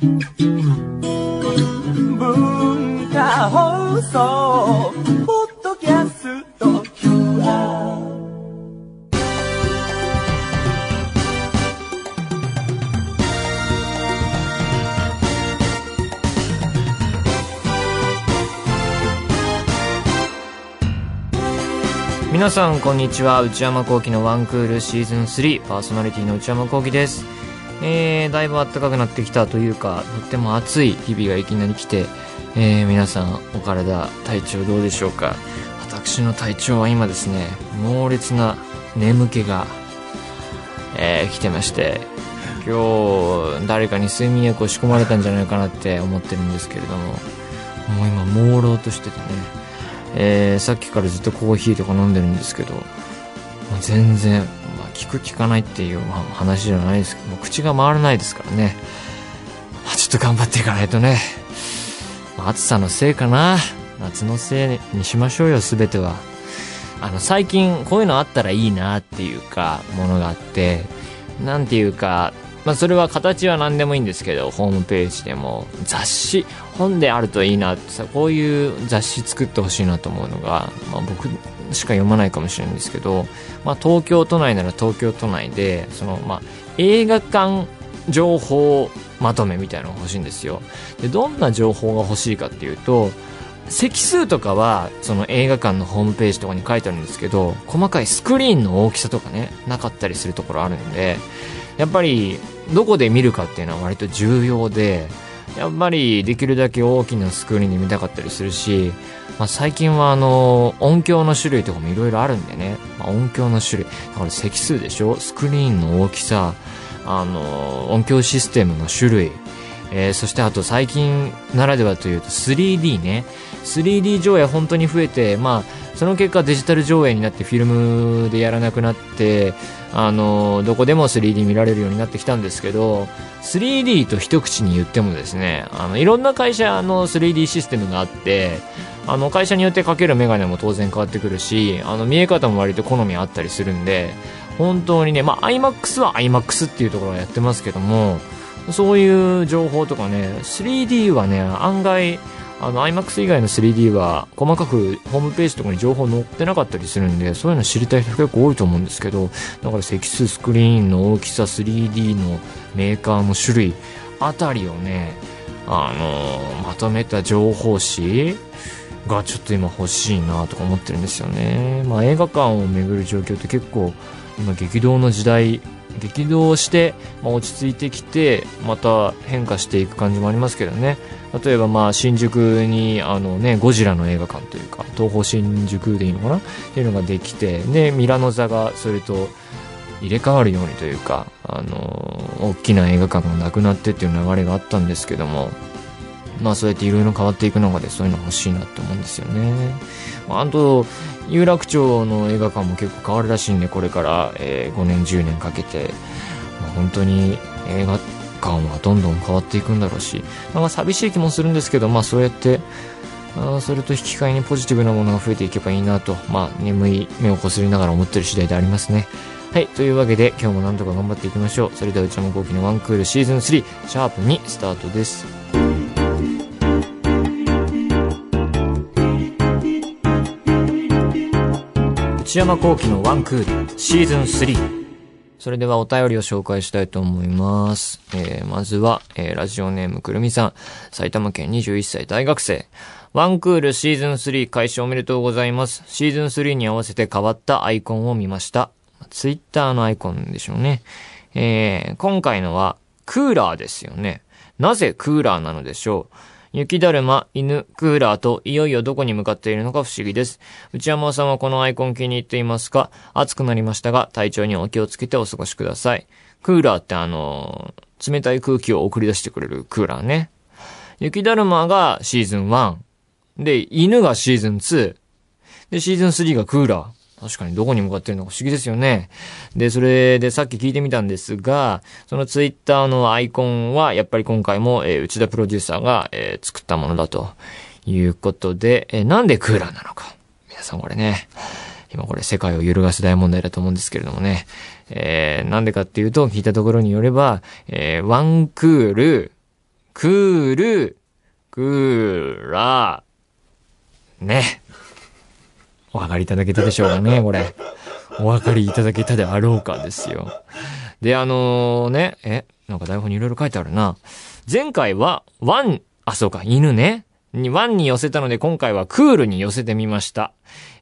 文化放送ポッドキャスト QR 皆さんこんにちは。内山聖輝のワンクールシーズン3パーソナリティの内山聖輝です。えー、だいぶ暖かくなってきたというかとっても暑い日々がいきなり来て、えー、皆さんお体体調どうでしょうか。私の体調は今ですね猛烈な眠気が、えー、来てまして今日誰かに睡眠薬を仕込まれたんじゃないかなって思ってるんですけれどももう今朦朧としててねえー、さっきからずっとコーヒーとか飲んでるんですけど、全然、聞く聞かないっていう、話じゃないですけど、口が回らないですからね。まあ、ちょっと頑張っていかないとね。まあ、暑さのせいかな。夏のせいにしましょうよ、すべては。あの、最近こういうのあったらいいなっていうか、ものがあって、なんていうか、まあ、それは形は何でもいいんですけど、ホームページでも、雑誌、本であるといいなってさ、こういう雑誌作ってほしいなと思うのが、まあ、僕しか読まないかもしれないんですけど、まあ、東京都内なら東京都内で、その、まあ、映画館情報まとめみたいなのが欲しいんですよ。で、どんな情報が欲しいかっていうと、席数とかは、その映画館のホームページとかに書いてあるんですけど、細かいスクリーンの大きさとかね、なかったりするところあるんで、やっぱりどこで見るかっていうのは割と重要で、やっぱりできるだけ大きなスクリーンで見たかったりするし、まあ、最近はあの音響の種類とかもいろいろあるんでね、まあ、音響の種類。だから席数でしょ？スクリーンの大きさ。あの音響システムの種類、えー、そしてあと最近ならではというと 3D ね。3D 上映本当に増えてまあその結果デジタル上映になってフィルムでやらなくなってあのどこでも 3D 見られるようになってきたんですけど 3D と一口に言ってもですねあのいろんな会社の 3D システムがあってあの会社によってかけるメガネも当然変わってくるしあの見え方も割と好みあったりするんで本当にね、まあ、IMAX は IMAX っていうところをやってますけどもそういう情報とかね 3D はね案外あの iMAX 以外の 3D は細かくホームページとかに情報載ってなかったりするんでそういうの知りたい人結構多いと思うんですけどだから積数スクリーンの大きさ 3D のメーカーの種類あたりをねあのまとめた情報誌がちょっと今欲しいなとか思ってるんですよね。まあ映画館を巡る状況って結構今激動の時代激動して、まあ、落ち着いてきてまた変化していく感じもありますけどね例えばまあ新宿にあのねゴジラの映画館というか東宝新宿でいいのかな？っていうのができてでミラノ座がそれと入れ替わるようにというかあの大きな映画館がなくなってっていう流れがあったんですけどもまあそうやっていろいろ変わっていく中でそういうの欲しいなって思うんですよね。あと、有楽町の映画館も結構変わるらしいんで、これから、えー、5年、10年かけて、まあ、本当に映画館はどんどん変わっていくんだろうし、なんか寂しい気もするんですけど、まあそうやって、あそれと引き換えにポジティブなものが増えていけばいいなと、まあ眠い目をこすりながら思ってる次第でありますね。はい。というわけで、今日もなんとか頑張っていきましょう。それでは、内山幸輝のワンクールシーズン3、シャープにスタートです。内山幸輝のワンクールシーズン3。それではお便りを紹介したいと思います。えー、まずは、えー、ラジオネームくるみさん。埼玉県21歳大学生。ワンクールシーズン3開始おめでとうございます。シーズン3に合わせて変わったアイコンを見ました。ツイッターのアイコンでしょうね。えー、今回のは、クーラーですよね。なぜクーラーなのでしょう雪だるま、犬、クーラーといよいよどこに向かっているのか不思議です。内山さんはこのアイコン気に入っていますか？暑くなりましたが、体調にお気をつけてお過ごしください。クーラーってあのー、冷たい空気を送り出してくれるクーラーね。雪だるまがシーズン1。で、犬がシーズン2。で、シーズン3がクーラー。確かにどこに向かってるのか不思議ですよね。で、それでさっき聞いてみたんですが、そのツイッターのアイコンは、やっぱり今回も、えー、内田プロデューサーが、えー、作ったものだということで、えー、なんでクーラーなのか。皆さんこれね、今これ世界を揺るがす大問題だと思うんですけれどもね。えー、なんでかっていうと、聞いたところによれば、えー、ワンクール、クール、クーラー、ね。お分かりいただけたでしょうかね、これ。お分かりいただけたであろうかですよ。で、あのね、え、なんか台本にいろいろ書いてあるな。前回は、ワン、あ、そうか、犬ね。に、ワンに寄せたので、今回はクールに寄せてみました。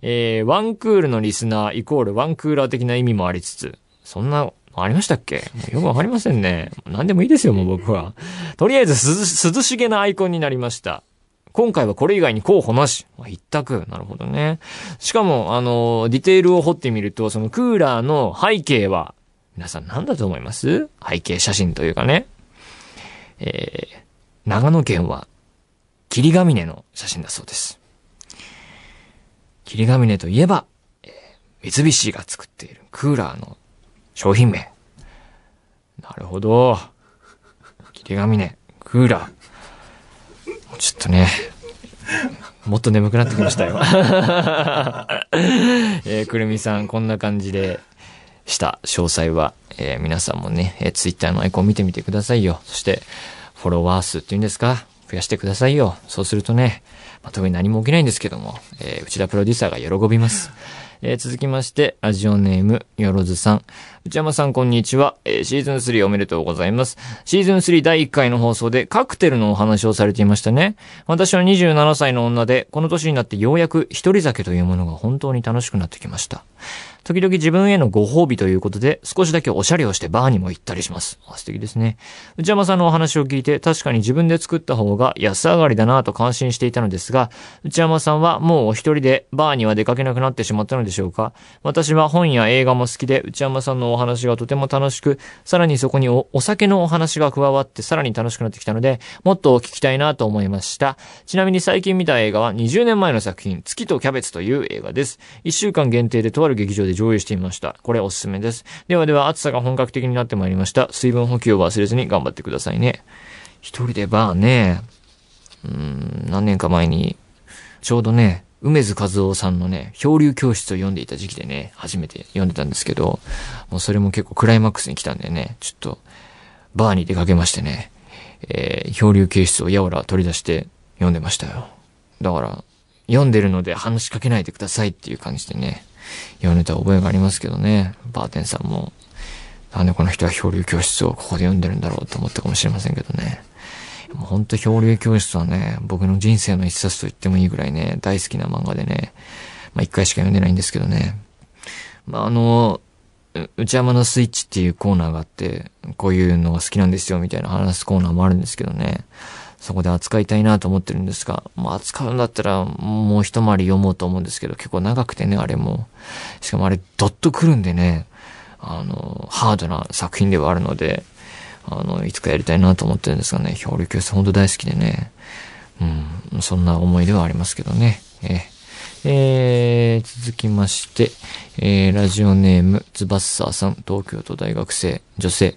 えー、ワンクールのリスナーイコールワンクーラー的な意味もありつつ、そんな、ありましたっけ？よくわかりませんね。何でもいいですよ、もう僕は。とりあえず、涼しげなアイコンになりました。今回はこれ以外に候補なし。まあ一択。なるほどね。しかも、あの、ディテールを掘ってみると、そのクーラーの背景は、皆さん何だと思います？背景写真というかね。えー、長野県は、霧ヶ峰の写真だそうです。霧ヶ峰といえば、えー、三菱が作っているクーラーの商品名。なるほど。霧ヶ峰、クーラー。ちょっとね、もっと眠くなってきましたよ。えー、くるみさん、こんな感じでした詳細は、えー、皆さんもね、えー、ツイッターのアイコン見てみてくださいよ。そして、フォロワー数っていうんですか？増やしてくださいよ。そうするとね、まあ、特に何も起きないんですけども、えー、内田プロデューサーが喜びます。えー、続きまして、ラジオネーム、よろずさん。内山さん、こんにちは。えー、シーズン3おめでとうございます。シーズン3第1回の放送でカクテルのお話をされていましたね。私は27歳の女で、この年になってようやく一人酒というものが本当に楽しくなってきました。時々自分へのご褒美ということで、少しだけおしゃれをしてバーにも行ったりします。素敵ですね。内山さんのお話を聞いて、確かに自分で作った方が安上がりだなぁと感心していたのですが、内山さんはもうお一人でバーには出かけなくなってしまったのでしょうか？私は本や映画も好きで、内山さんのお話がとても楽しく、さらにそこにお酒のお話が加わってさらに楽しくなってきたので、もっと聞きたいなと思いました。ちなみに最近見た映画は20年前の作品、月とキャベツという映画です。1週間限定でとある劇場で上映していました。これおすすめです。ではでは暑さが本格的になってまいりました。水分補給を忘れずに頑張ってくださいね。一人でバーね、うん、何年か前に、ちょうどね、梅津和夫さんのね、漂流教室を読んでいた時期でね、初めて読んでたんですけど、もうそれも結構クライマックスに来たんでね、ちょっと、バーに出かけましてね、えー、漂流教室をやわら取り出して読んでましたよ。だから、読んでるので話しかけないでくださいっていう感じでね、読んでた覚えがありますけどね、バーテンさんも、なんでこの人は漂流教室をここで読んでるんだろうと思ったかもしれませんけどね。もうほんと漂流教室はね、僕の人生の一冊と言ってもいいぐらいね、大好きな漫画でね、まあ一回しか読んでないんですけどね。まああの、内山のスイッチっていうコーナーがあって、こういうのが好きなんですよみたいな話すコーナーもあるんですけどね。そこで扱いたいなと思ってるんですが、まあ扱うんだったらもう一回り読もうと思うんですけど、結構長くてね、あれも。しかもあれドッと来るんでね、あの、ハードな作品ではあるので、あの、いつかやりたいなと思ってるんですがね、漂流教室ほんと大好きでね、うん、そんな思い出はありますけどね。ええー、続きまして、えー、ラジオネーム、ズバッサーさん、東京都大学生、女性。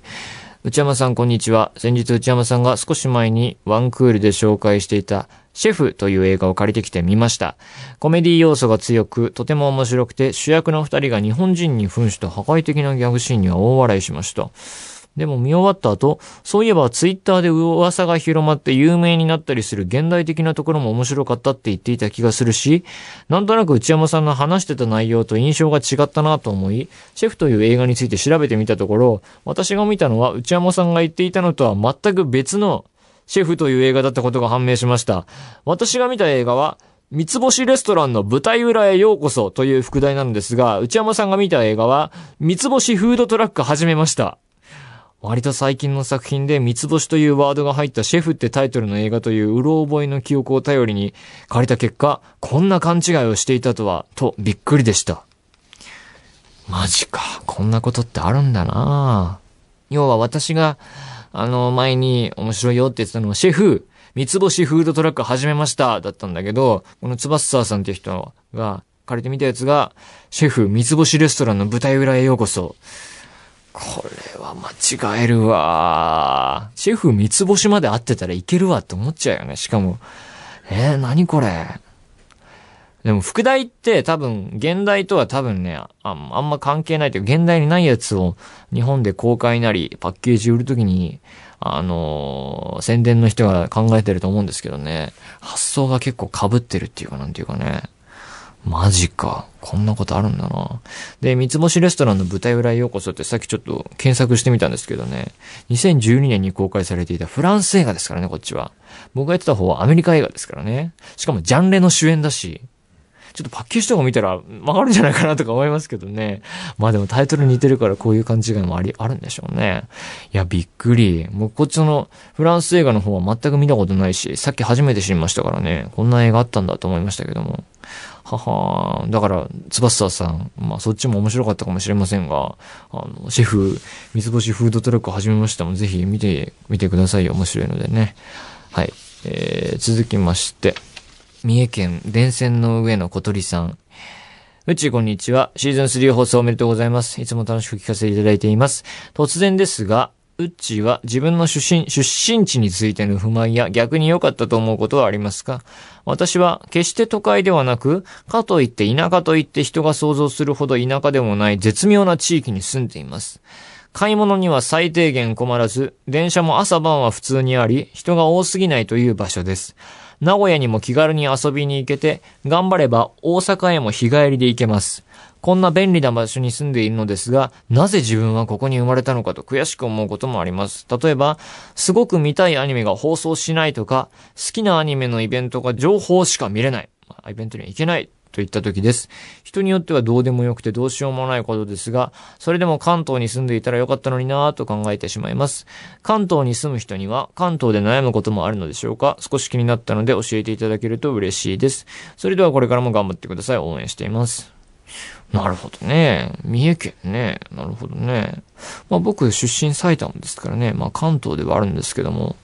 内山さん、こんにちは。先日内山さんが少し前にワンクールで紹介していたシェフという映画を借りてきてみました。コメディ要素が強く、とても面白くて、主役の二人が日本人に扮した破壊的なギャグシーンには大笑いしました。でも見終わった後、そういえばツイッターで噂が広まって有名になったりする現代的なところも面白かったって言っていた気がするし、なんとなく内山さんの話してた内容と印象が違ったなと思い、シェフという映画について調べてみたところ、私が見たのは内山さんが言っていたのとは全く別のシェフという映画だったことが判明しました。私が見た映画は、三つ星レストランの舞台裏へようこそという副題なんですが、内山さんが見た映画は、三つ星フードトラック始めました。割と最近の作品で三つ星というワードが入ったシェフってタイトルの映画といううろ覚えの記憶を頼りに借りた結果、こんな勘違いをしていたとは、とびっくりでした。マジか。こんなことってあるんだな要は私が、あの、前に面白いよって言ってたのは、シェフ、三つ星フードトラック始めました、だったんだけど、このつばっさーさんっていう人が、借りてみたやつが、シェフ、三つ星レストランの舞台裏へようこそ。これは間違えるわ。シェフ三つ星まで会ってたらいけるわって思っちゃうよね。しかも、えー、何これ。でも、副題って多分、現代とは多分ね、ああんま関係ないというか、現代にないやつを日本で公開なり、パッケージ売るときに、あのー宣伝の人が考えてると思うんですけどね、発想が結構被ってるっていうかなんていうかね、マジか。こんなことあるんだな。で、三つ星レストランの舞台裏へようこそってさっきちょっと検索してみたんですけどね、2012年に公開されていたフランス映画ですからね、こっちは。僕がやってた方はアメリカ映画ですからね。しかもジャンレの主演だし、ちょっとパッケージとか見たら曲がるんじゃないかなとか思いますけどね。まあでもタイトル似てるからこういう勘違いもあり、あるんでしょうね。いや、びっくり。もうこっちのフランス映画の方は全く見たことないし、さっき初めて知りましたからね。こんな映画あったんだと思いましたけども。ははだから、つばさん、まあそっちも面白かったかもしれませんが、あの、シェフ、三つ星フードトラック始めましたもん、ぜひ見て、見てくださいよ。面白いのでね。はい。えー、続きまして、三重県電線の上の小鳥さん。うちこんにちは。シーズン3放送おめでとうございます。いつも楽しく聞かせていただいています。突然ですが、うっちーは自分の出身、出身地についての不満や逆に良かったと思うことはありますか？私は決して都会ではなく、かといって田舎といって人が想像するほど田舎でもない絶妙な地域に住んでいます。買い物には最低限困らず、電車も朝晩は普通にあり、人が多すぎないという場所です。名古屋にも気軽に遊びに行けて、頑張れば大阪へも日帰りで行けます。こんな便利な場所に住んでいるのですが、なぜ自分はここに生まれたのかと悔しく思うこともあります。例えば、すごく見たいアニメが放送しないとか、好きなアニメのイベントが情報しか見れない。まあイベントには行けない。といった時です。人によってはどうでもよくてどうしようもないことですが、それでも関東に住んでいたらよかったのになぁと考えてしまいます。関東に住む人には関東で悩むこともあるのでしょうか？少し気になったので教えていただけると嬉しいです。それではこれからも頑張ってください。応援しています。なるほどね。三重県ね。なるほどね。まあ僕出身埼玉ですからね。まあ関東ではあるんですけども。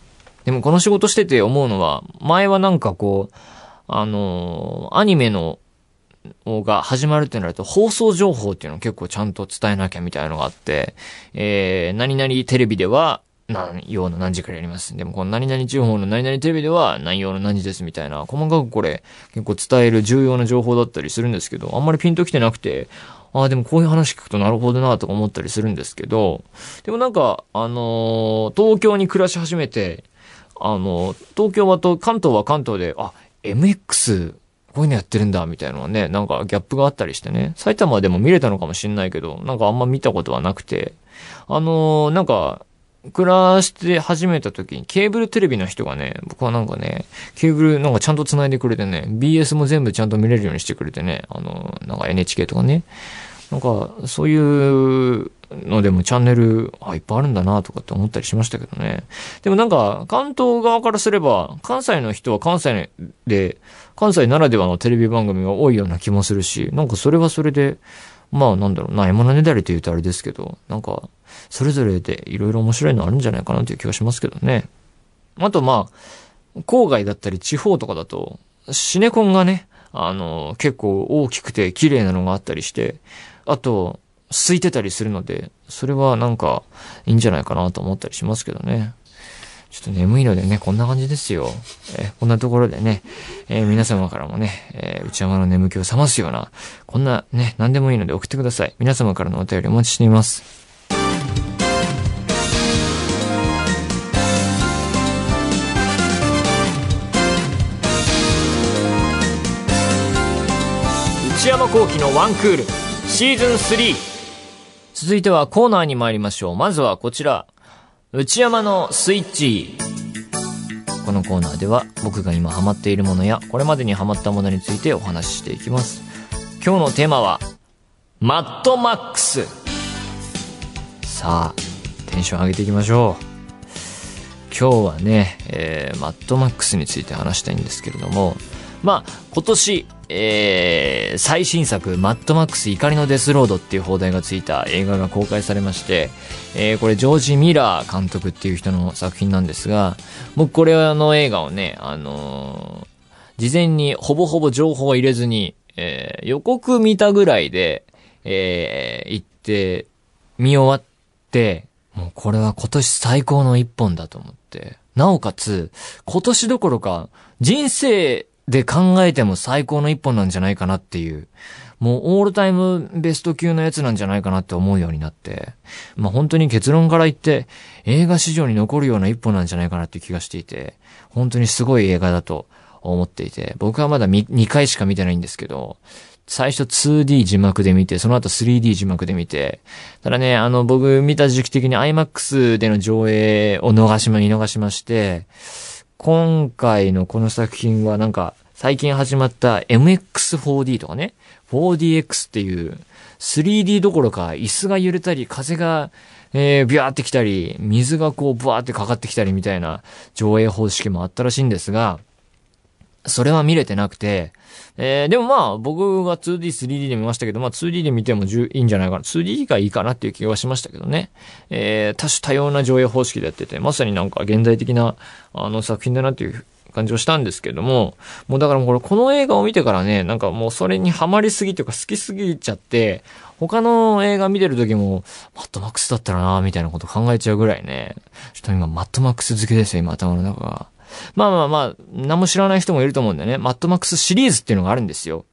でもこの仕事してて思うのは、前はなんかこう、あのーアニメのが始まるってなると、放送情報っていうのを結構ちゃんと伝えなきゃみたいなのがあって、えー、何々テレビでは、何曜の何時からやります。でもこの何々地方の何々テレビでは何曜の何時ですみたいな、細かくこれ結構伝える重要な情報だったりするんですけど、あんまりピンときてなくて、ああ、でもこういう話聞くとなるほどなとか思ったりするんですけど、でもなんか、あのー東京に暮らし始めて、あの、東京はと、関東は関東で、あ、MX、こういうのやってるんだ、みたいなのはね、なんかギャップがあったりしてね。埼玉でも見れたのかもしんないけど、なんかあんま見たことはなくて、あのーなんか、暮らして始めた時にケーブルテレビの人がね、僕はなんかね、ケーブルなんかちゃんと繋いでくれてね、BS も全部ちゃんと見れるようにしてくれてね、あのなんか NHK とかね、なんか、そういうのでもチャンネル、あ、いっぱいあるんだなとかって思ったりしましたけどね。でもなんか、関東側からすれば、関西の人は関西で、関西ならではのテレビ番組が多いような気もするし、なんかそれはそれで、まあなんだろうな、山のねだりって言うとあれですけど、なんか、それぞれでいろいろ面白いのあるんじゃないかなという気がしますけどね。あとまあ、郊外だったり地方とかだと、シネコンがね、あの、結構大きくて綺麗なのがあったりして、あと、空いてたりするので、それはなんかいいんじゃないかなと思ったりしますけどね。ちょっと眠いのでね、こんな感じですよ。えーこんなところでね、えー皆様からもね、えー内山の眠気を覚ますような、こんなね、何でもいいので送ってください。皆様からのお便りお待ちしています。内山幸喜のワンクールシーズン3続いてはコーナーに参りましょう。まずはこちら。内山のスイッチ。このコーナーでは僕が今ハマっているものやこれまでにハマったものについてお話ししていきます。今日のテーマは、マッドマックス。さあ、テンション上げていきましょう。今日はね、えー、マッドマックスについて話したいんですけれども、まあ、今年、えー、最新作、マッドマックス怒りのデスロードっていう放題がついた映画が公開されまして、えー、これジョージ・ミラー監督っていう人の作品なんですが、僕これあの映画をね、あのー事前にほぼほぼ情報を入れずに、えー予告見たぐらいで、えー行って、見終わって、もうこれは今年最高の一本だと思って。なおかつ、今年どころか、人生で考えても最高の一本なんじゃないかなっていう。もうオールタイムベスト級のやつなんじゃないかなって思うようになって、まあ本当に結論から言って映画史上に残るような一本なんじゃないかなっていう気がしていて、本当にすごい映画だと思っていて、僕はまだ2回しか見てないんですけど、最初 2D 字幕で見て、その後 3D 字幕で見て、ただね、あの、僕見た時期的に IMAX での上映を逃し、見逃しまして、今回のこの作品はなんか、最近始まった MX4D とかね、4DX っていう 3D どころか椅子が揺れたり、風が、えー、ビューってきたり、水がこうブワーってかかってきたりみたいな上映方式もあったらしいんですが、それは見れてなくて、えー、でもまあ、僕が 2D、3D で見ましたけど、まあ 2D で見てもいいんじゃないかな。2D がいいかなっていう気がしましたけどね。えー、多種多様な上映方式でやってて、まさになんか現代的な、あの作品だなっていう感じをしたんですけども、もうだからもうこれ、この映画を見てからね、なんかもうそれにハマりすぎというか好きすぎちゃって、他の映画見てる時も、マッドマックスだったらなみたいなこと考えちゃうぐらいね、ちょっと今マッドマックス好きですよ、今頭の中が。まあまあまあ、何も知らない人もいると思うんだよね。マッドマックスシリーズっていうのがあるんですよ。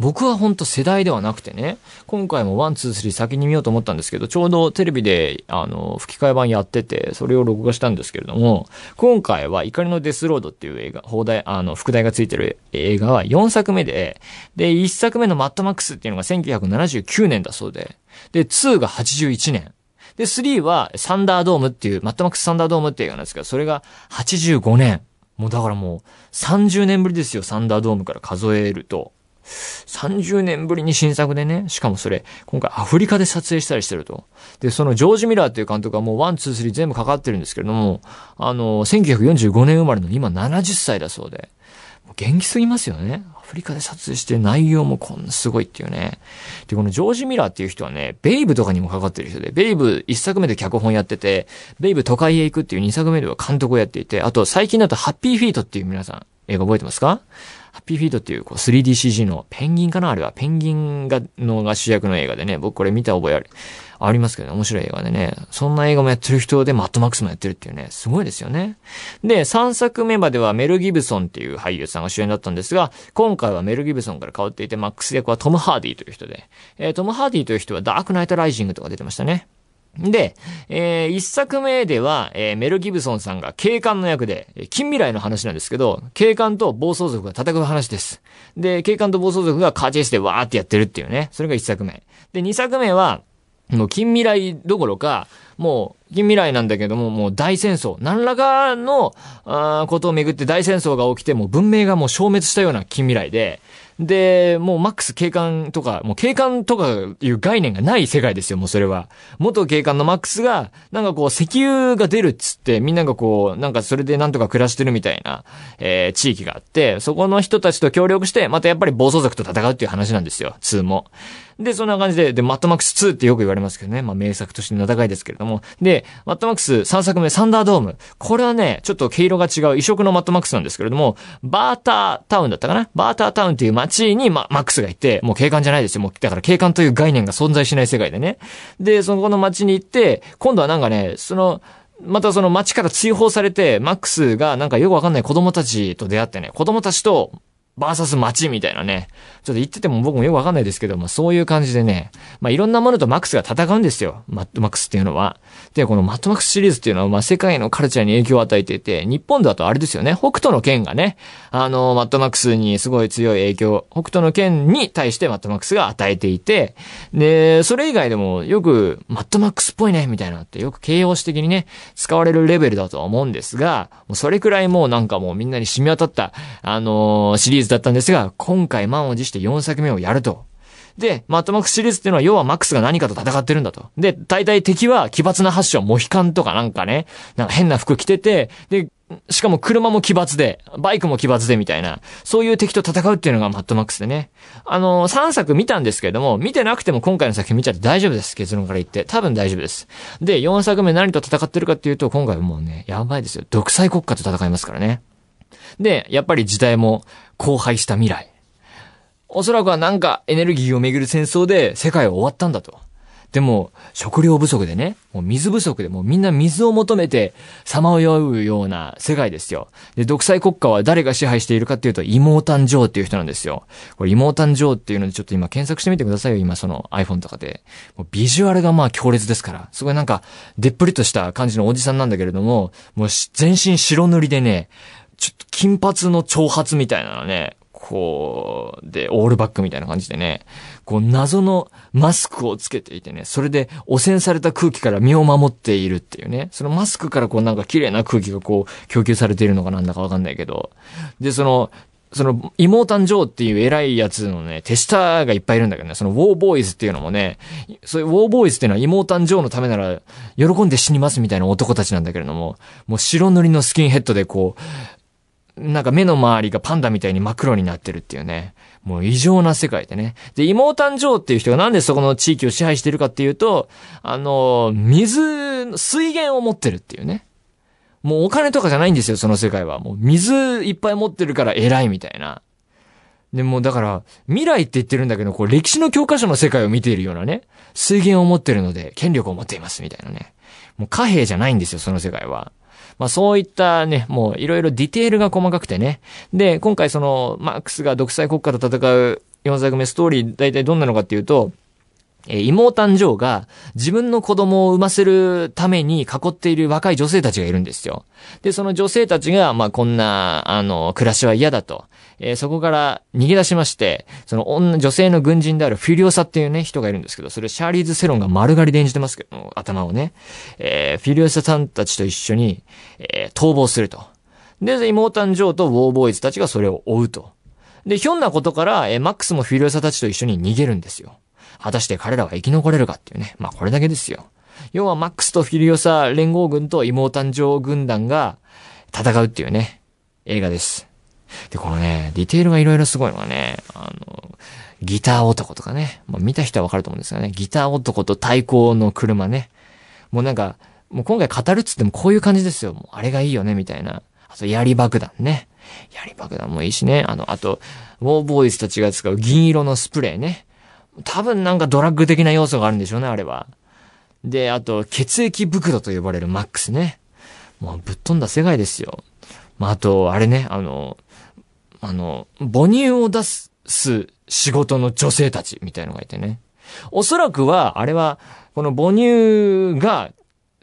僕は本当世代ではなくてね、今回もワン、ツー、スリー先に見ようと思ったんですけど、ちょうどテレビで、あの、吹き替え版やってて、それを録画したんですけれども、今回は怒りのデスロードっていう映画、放題、あの、副題がついてる映画は4作目で、で、1作目のマットマックスっていうのが1979年だそうで、で、2が81年。で、3はサンダードームっていう、マットマックスサンダードームっていう映画なんですけど、それが85年。もうだからもう30年ぶりですよ、サンダードームから数えると。30年ぶりに新作でね、しかもそれ、今回アフリカで撮影したりしてると。で、そのジョージ・ミラーっていう監督はもう1、2、3全部かかってるんですけれども、あの、1945年生まれの今70歳だそうで、元気すぎますよね。フリカで撮影して内容もこんなすごいっていうね。で、このジョージ・ミラーっていう人はね、ベイブとかにもかかってる人で、ベイブ1作目で脚本やってて、ベイブ都会へ行くっていう2作目では監督をやっていて、あと最近だとハッピーフィートっていう皆さん、映画覚えてますか？ハッピーフィートっていうこう 3DCG のペンギンかな？あれは。ペンギンが、のが主役の映画でね、僕これ見た覚えある。ありますけどね、面白い映画でね。そんな映画もやってる人でマッドマックスもやってるっていうね、すごいですよね。で、3作目まではメル・ギブソンっていう俳優さんが主演だったんですが、今回はメル・ギブソンから変わっていて、マックス役はトム・ハーディという人で、えー、トム・ハーディという人はダークナイト・ライジングとか出てましたね。で、えー、一作目では、えー、メル・ギブソンさんが警官の役で、近未来の話なんですけど、警官と暴走族が戦う話です。で、警官と暴走族がカーチェイスでわーってやってるっていうね。それが一作目。で、二作目は、もう近未来どころか、もう近未来なんだけども、もう大戦争。何らかの、あことをめぐって大戦争が起きて、もう文明がもう消滅したような近未来で、で、もうマックス警官とか、もう警官とかいう概念がない世界ですよ、もうそれは。元警官のマックスが、なんかこう石油が出るっつって、みんながこう、なんかそれでなんとか暮らしてるみたいな、えー、地域があって、そこの人たちと協力して、またやっぱり暴走族と戦うっていう話なんですよ、2も。で、そんな感じで、で、マットマックス2ってよく言われますけどね。まあ、名作として名高いですけれども。もで、マットマックス3作目、サンダードーム。これはね、ちょっと毛色が違う異色のマットマックスなんですけれども、バータータウンだったかな？バータータウンっていう街に、ま、マックスがいて、もう警官じゃないですよ。もう、だから警官という概念が存在しない世界でね。で、そこの街に行って、今度はなんかね、その、またその街から追放されて、マックスがなんかよくわかんない子供たちと出会ってね、子供たちと、バーサス街みたいなね。ちょっと言ってても僕もよくわかんないですけども、そういう感じでね、まあ、いろんなものとマックスが戦うんですよ。マッドマックスっていうのは。で、このマッドマックスシリーズっていうのは、まあ、世界のカルチャーに影響を与えていて、日本だとあれですよね、北斗の拳がね、あの、マッドマックスにすごい強い影響、北斗の拳に対してマッドマックスが与えていて、で、それ以外でもよく、マッドマックスっぽいね、みたいなのってよく形容詞的にね、使われるレベルだとは思うんですが、もうそれくらいもうなんかもうみんなに染み渡った、あのシリーズだったんですが、今回満を持して4作目をやると。で、マッドマックスシリーズっていうのは、要はマックスが何かと戦ってるんだと。で、大体敵は奇抜な発想、モヒカンとかなんかね、なんか変な服着てて、で、しかも車も奇抜で、バイクも奇抜でみたいな、そういう敵と戦うっていうのがマッドマックスでね。あのー、3作見たんですけれども、見てなくても今回の作品見ちゃって大丈夫です。結論から言って。多分大丈夫です。で、4作目何と戦ってるかっていうと、今回もうね、やばいですよ。独裁国家と戦いますからね。で、やっぱり時代も荒廃した未来。おそらくはなんかエネルギーをめぐる戦争で世界は終わったんだと。でも、食料不足でね、もう水不足でもうみんな水を求めてさまようような世界ですよ。で、独裁国家は誰が支配しているかっていうと、妹誕生っていう人なんですよ。これ妹誕生っていうのでちょっと今検索してみてくださいよ、今その iPhone とかで。もうビジュアルがまあ強烈ですから。すごいなんか、でっぷりとした感じのおじさんなんだけれども、もう全身白塗りでね、ちょっと金髪の長髪みたいなのね、こう、で、オールバックみたいな感じでね、こう、謎のマスクをつけていてね、それで汚染された空気から身を守っているっていうね、そのマスクからこうなんか綺麗な空気がこう、供給されているのかなんだかわかんないけど、で、その、その、妹誕生っていう偉いやつのね、手下がいっぱいいるんだけどね、そのウォーボーイズっていうのもね、そういうウォーボーイズっていうのは妹誕生のためなら、喜んで死にますみたいな男たちなんだけれども、もう白塗りのスキンヘッドでこう、なんか目の周りがパンダみたいに真っ黒になってるっていうね。もう異常な世界でね。で、妹誕生っていう人がなんでそこの地域を支配してるかっていうと、あの、水、水源を持ってるっていうね。もうお金とかじゃないんですよ、その世界は。もう水いっぱい持ってるから偉いみたいな。でもだから、未来って言ってるんだけど、こう歴史の教科書の世界を見ているようなね、水源を持ってるので、権力を持っていますみたいなね。もう貨幣じゃないんですよ、その世界は。まあそういったね、もういろいろディテールが細かくてね。で、今回その、マックスが独裁国家と戦う4作目ストーリー、大体どんなのかっていうと、え、妹誕生が自分の子供を産ませるために囲っている若い女性たちがいるんですよ。で、その女性たちが、まあ、こんな、あの、暮らしは嫌だと。えー、そこから逃げ出しまして、その女、女性の軍人であるフィリオサっていうね、人がいるんですけど、それシャーリーズ・セロンが丸刈りで演じてますけど、頭をね。えー、フィリオサさんたちと一緒に、えー、逃亡すると。で、妹誕生とウォーボーイズたちがそれを追うと。で、ひょんなことから、え、マックスもフィリオサたちと一緒に逃げるんですよ。果たして彼らは生き残れるかっていうね。まあこれだけですよ。要はマックスとフィリオサ連合軍と妹誕生軍団が戦うっていうね、映画です。で、このね、ディテールがいろいろすごいのがね、あの、ギター男とかね、まあ見た人はわかると思うんですがね、ギター男と対抗の車ね。もうなんか、もう今回語るっつってもこういう感じですよ。もうあれがいいよね、みたいな。あと、槍爆弾ね。槍爆弾もいいしね。あの、あと、ウォーボーイズたちが使う銀色のスプレーね。多分なんかドラッグ的な要素があるんでしょうね、あれは。で、あと、血液袋と呼ばれるマックスね。もうぶっ飛んだ世界ですよ。まあ、あと、あれね、あの、あの、母乳を出す仕事の女性たちみたいのがいてね。おそらくは、あれは、この母乳が、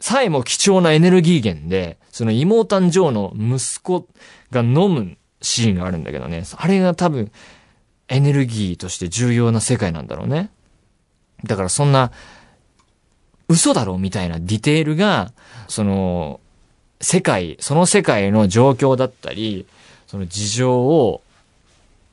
さえも貴重なエネルギー源で、その妹誕生の息子が飲むシーンがあるんだけどね。あれが多分、エネルギーとして重要な世界なんだろうね。だからそんな、嘘だろうみたいなディテールが、その、世界、その世界の状況だったり、その事情を、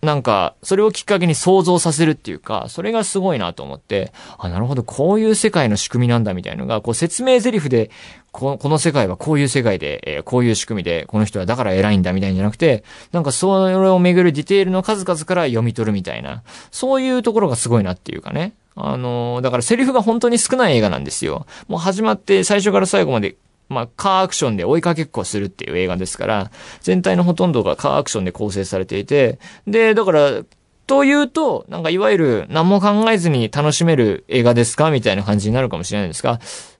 なんか、それをきっかけに想像させるっていうか、それがすごいなと思って、あ、なるほど、こういう世界の仕組みなんだみたいのが、こう説明台詞で、ここの世界はこういう世界で、えー、こういう仕組みで、この人はだから偉いんだみたいんじゃなくて、なんかそれをめぐるディテールの数々から読み取るみたいな、そういうところがすごいなっていうかね。あのー、だからセリフが本当に少ない映画なんですよ。もう始まって最初から最後までまあ、カーアクションで追いかけっこするっていう映画ですから、全体のほとんどがカーアクションで構成されていて、で、だから、というと、なんかいわゆる何も考えずに楽しめる映画ですか？みたいな感じになるかもしれないんですが、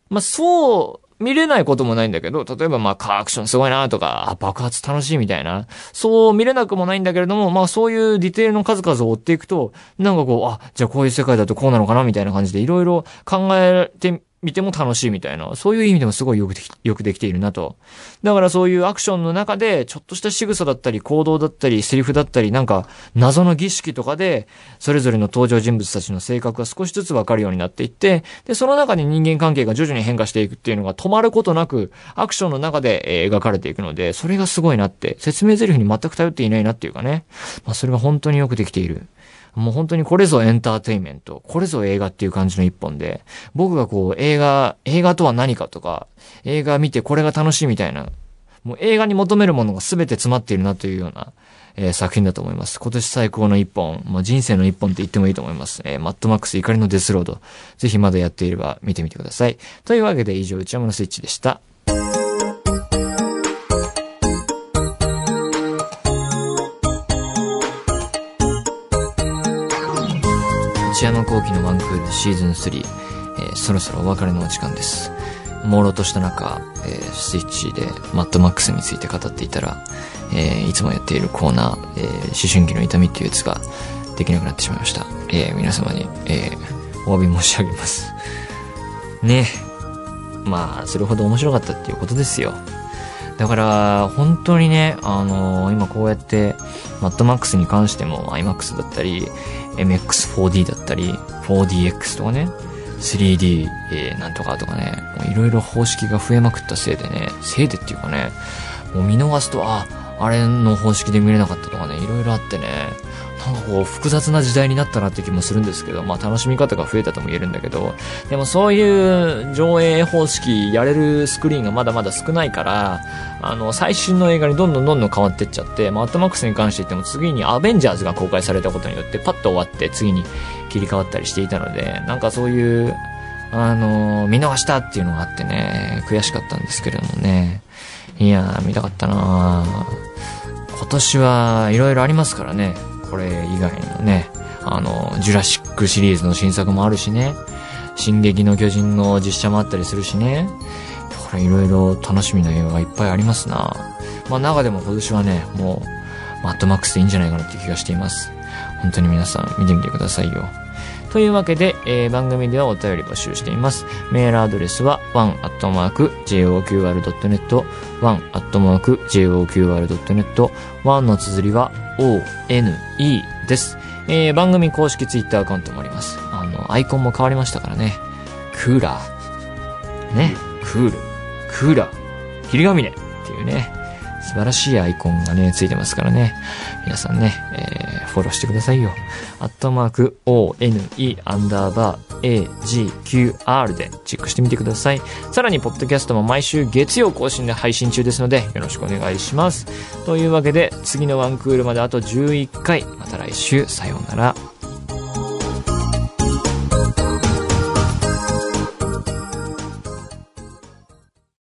まあそう見れないこともないんだけど、例えばまあカーアクションすごいなとか、爆発楽しいみたいな、そう見れなくもないんだけれども、まあそういうディテールの数々を追っていくと、なんかこう、あ、じゃあこういう世界だとこうなのかな？みたいな感じでいろいろ考えて見ても楽しいみたいな、そういう意味でもすごいよくでき、よくできているなと。だからそういうアクションの中で、ちょっとした仕草だったり、行動だったり、セリフだったり、なんか、謎の儀式とかで、それぞれの登場人物たちの性格が少しずつわかるようになっていって、で、その中で人間関係が徐々に変化していくっていうのが止まることなく、アクションの中で、え、描かれていくので、それがすごいなって、説明台詞に全く頼っていないなっていうかね。まあ、それが本当によくできている。もう本当にこれぞエンターテイメント、これぞ映画っていう感じの一本で、僕がこう映画、映画とは何かとか、映画見てこれが楽しいみたいな、もう映画に求めるものが全て詰まっているなというような、えー、作品だと思います。今年最高の一本、まあ、人生の一本って言ってもいいと思います。えー、マッドマックス怒りのデスロード。ぜひまだやっていれば見てみてください。というわけで以上、内山のスイッチでした。内山幸輝のワンクールシーズン3。えーそろそろお別れのお時間です。朦朧とした中、えースイッチでマッドマックスについて語っていたら、えーいつもやっているコーナー、えー思春期の痛みっていうやつができなくなってしまいました。えー皆様に、えーお詫び申し上げます。ねまあ、それほど面白かったっていうことですよ。だから、本当にね、あのー今こうやって、マッドマックスに関しても IMAX だったり、MX4D だったり、4DX とかね、3D、えーなんとかとかね、いろいろ方式が増えまくったせいでね、せいでっていうかね、もう見逃すと、あ、あれの方式で見れなかったとかね、いろいろあってね、なんかこう複雑な時代になったなって気もするんですけど、まあ楽しみ方が増えたとも言えるんだけど、でもそういう上映方式やれるスクリーンがまだまだ少ないから、あの、最新の映画にどんどんどんどん変わってっちゃって、マッドマックスに関して言っても次にアベンジャーズが公開されたことによってパッと終わって次に切り替わったりしていたので、なんかそういう、あの、見逃したっていうのがあってね、悔しかったんですけれどもね。いや、見たかったなー今年はいろいろありますからね。これ以外にもね。あの、ジュラシックシリーズの新作もあるしね。進撃の巨人の実写もあったりするしね。これいろいろ楽しみな映画がいっぱいありますな。まあ中でも今年はね、もう、マッドマックスでいいんじゃないかなって気がしています。本当に皆さん見てみてくださいよ。というわけで、えー番組ではお便り募集しています。メールアドレスは one.joqr.net one.joqr.net one の綴りは one です。えー番組公式ツイッターアカウントもあります。あの、アイコンも変わりましたからね。クーラー。ね。クール。クーラー。霧ヶ峰っていうね。素晴らしいアイコンがね、ついてますからね。皆さんね、えーフォローしてくださいよ。アットマーク、ONE、アンダーバー、AGQR でチェックしてみてください。さらに、ポッドキャストも毎週月曜更新で配信中ですので、よろしくお願いします。というわけで、次のワンクールまであと11回。また来週、さようなら。